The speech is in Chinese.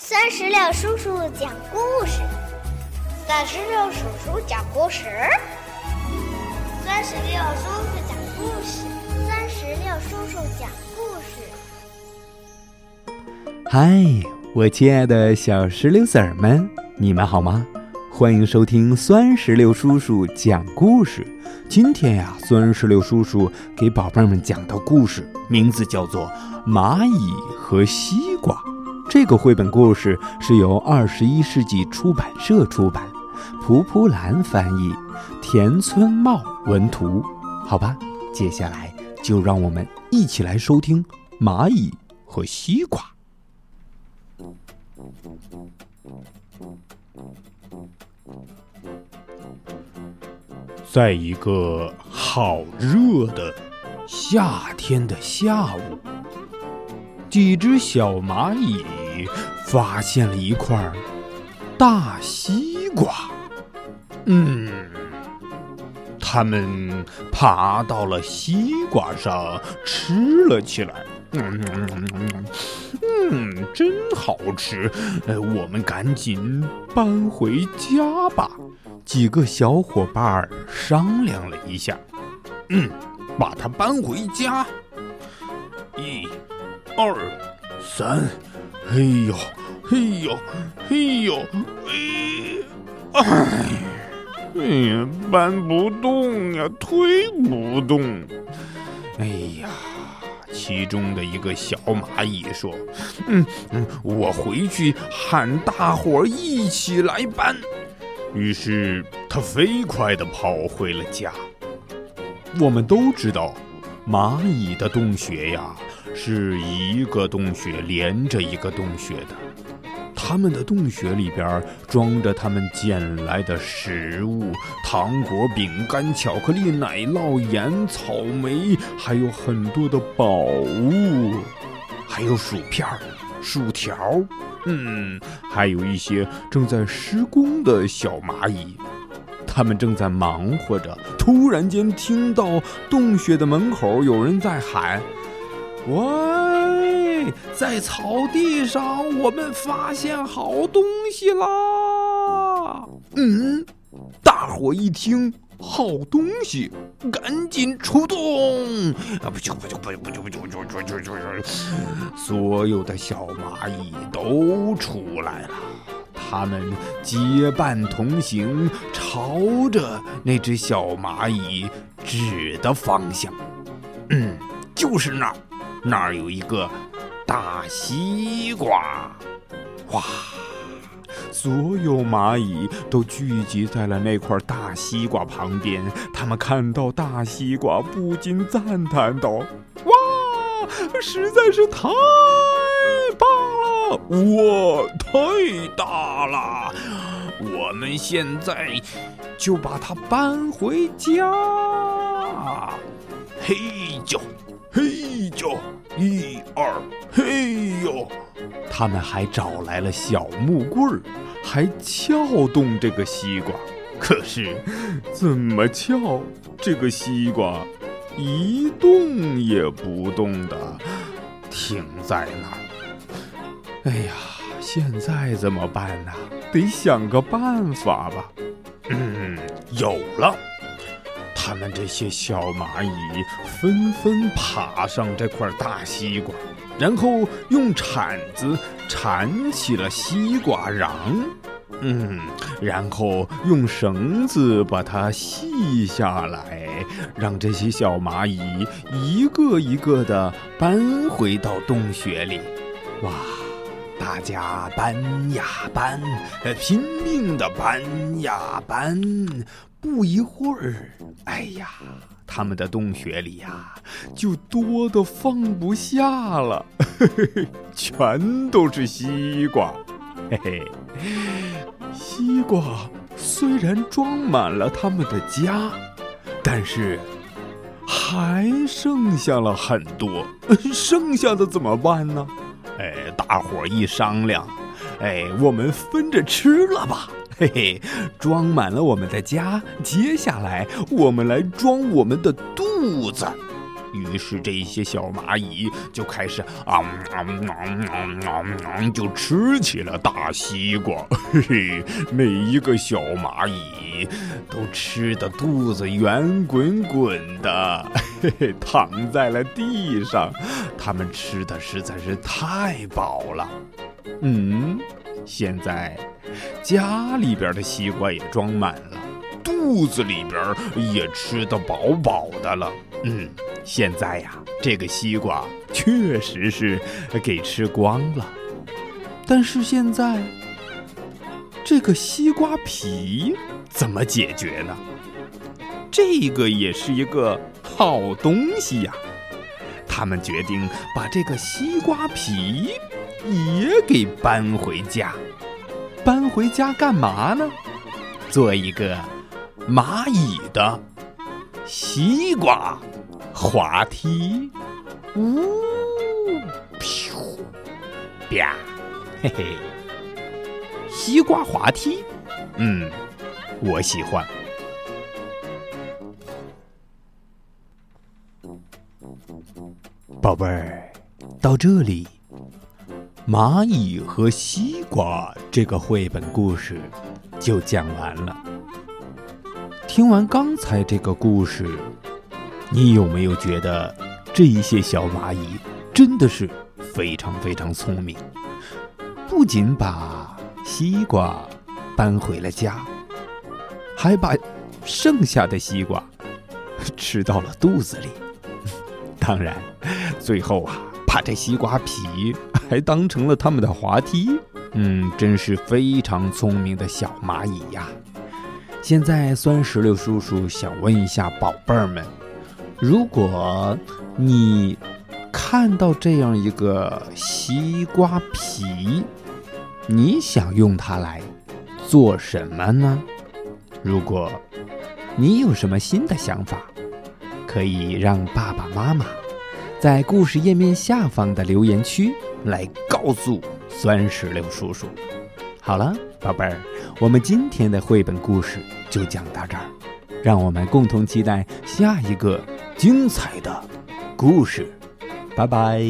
酸石榴叔叔讲故事，酸石榴叔叔讲故事，酸石榴叔叔讲故事，酸石榴叔叔讲故事。嗨，我亲爱的小石榴籽儿们，你们好吗？欢迎收听酸石榴叔叔讲故事。今天呀，酸石榴叔叔给宝贝们讲的故事名字叫做《蚂蚁和西瓜》。这个绘本故事是由二十一世纪出版社出版，蒲蒲兰翻译，田村茂文图。好吧，接下来就让我们一起来收听《蚂蚁和西瓜》。在一个好热的夏天的下午。几只小蚂蚁发现了一块大西瓜，嗯，它们爬到了西瓜上吃了起来，嗯嗯，真好吃，呃，我们赶紧搬回家吧。几个小伙伴商量了一下，嗯，把它搬回家，咦。二三，哎呦，哎呦，哎呦，哎，哎呀，搬不动呀，推不动。哎呀，其中的一个小蚂蚁说：“嗯嗯，我回去喊大伙儿一起来搬。”于是他飞快地跑回了家。我们都知道，蚂蚁的洞穴呀。是一个洞穴连着一个洞穴的，他们的洞穴里边装着他们捡来的食物：糖果、饼干、巧克力、奶酪、盐、草莓，还有很多的宝物，还有薯片、薯条，嗯，还有一些正在施工的小蚂蚁，他们正在忙活着。突然间，听到洞穴的门口有人在喊。喂，在草地上我们发现好东西啦。嗯，大伙一听，好东西，赶紧出动。啊，不就，不就，不就，不就，不就，不就，不就，不就。所有的小蚂蚁都出来了，他们结伴同行，朝着那只小蚂蚁指的方向。嗯，就是那儿。那儿有一个大西瓜，哇！所有蚂蚁都聚集在了那块大西瓜旁边。他们看到大西瓜，不禁赞叹道：“哇，实在是太棒了！哇，太大了！我们现在就把它搬回家。”嘿啾！嘿呦，一二，嘿呦！他们还找来了小木棍儿，还撬动这个西瓜。可是，怎么撬，这个西瓜一动也不动的停在那儿。哎呀，现在怎么办呢？得想个办法吧。嗯，有了。他们这些小蚂蚁纷纷爬上这块大西瓜，然后用铲子铲起了西瓜瓤，嗯，然后用绳子把它系下来，让这些小蚂蚁一个一个的搬回到洞穴里。哇，大家搬呀搬，拼命的搬呀搬。不一会儿，哎呀，他们的洞穴里呀，就多的放不下了，嘿嘿，全都是西瓜，嘿嘿。西瓜虽然装满了他们的家，但是还剩下了很多，剩下的怎么办呢？哎，大伙一商量，哎，我们分着吃了吧。嘿嘿，装满了我们的家，接下来我们来装我们的肚子。于是这些小蚂蚁就开始啊啊啊啊就吃起了大西瓜。嘿嘿，每一个小蚂蚁都吃的肚子圆滚滚的，嘿嘿，躺在了地上。它们吃的实在是太饱了。嗯，现在家里边的西瓜也装满了，肚子里边也吃得饱饱的了。嗯，现在呀，这个西瓜确实是给吃光了。但是现在，这个西瓜皮怎么解决呢？这个也是一个好东西呀。他们决定把这个西瓜皮也给搬回家。回家干嘛呢？做一个蚂蚁的西瓜滑梯。呜，啪，嘿嘿，西瓜滑梯。嗯，我喜欢。宝贝儿，到这里，《蚂蚁和西瓜》这个绘本故事就讲完了。听完刚才这个故事，你有没有觉得这一些小蚂蚁真的是非常非常聪明？不仅把西瓜搬回了家，还把剩下的西瓜吃到了肚子里。当然，最后啊，把这西瓜皮还当成了他们的滑梯。嗯，真是非常聪明的小蚂蚁呀！现在酸石榴叔叔想问一下宝贝儿们：如果你看到这样一个西瓜皮，你想用它来做什么呢？如果你有什么新的想法？可以让爸爸妈妈在故事页面下方的留言区来告诉酸石榴叔叔。好了，宝贝儿，我们今天的绘本故事就讲到这儿，让我们共同期待下一个精彩的故事。拜拜。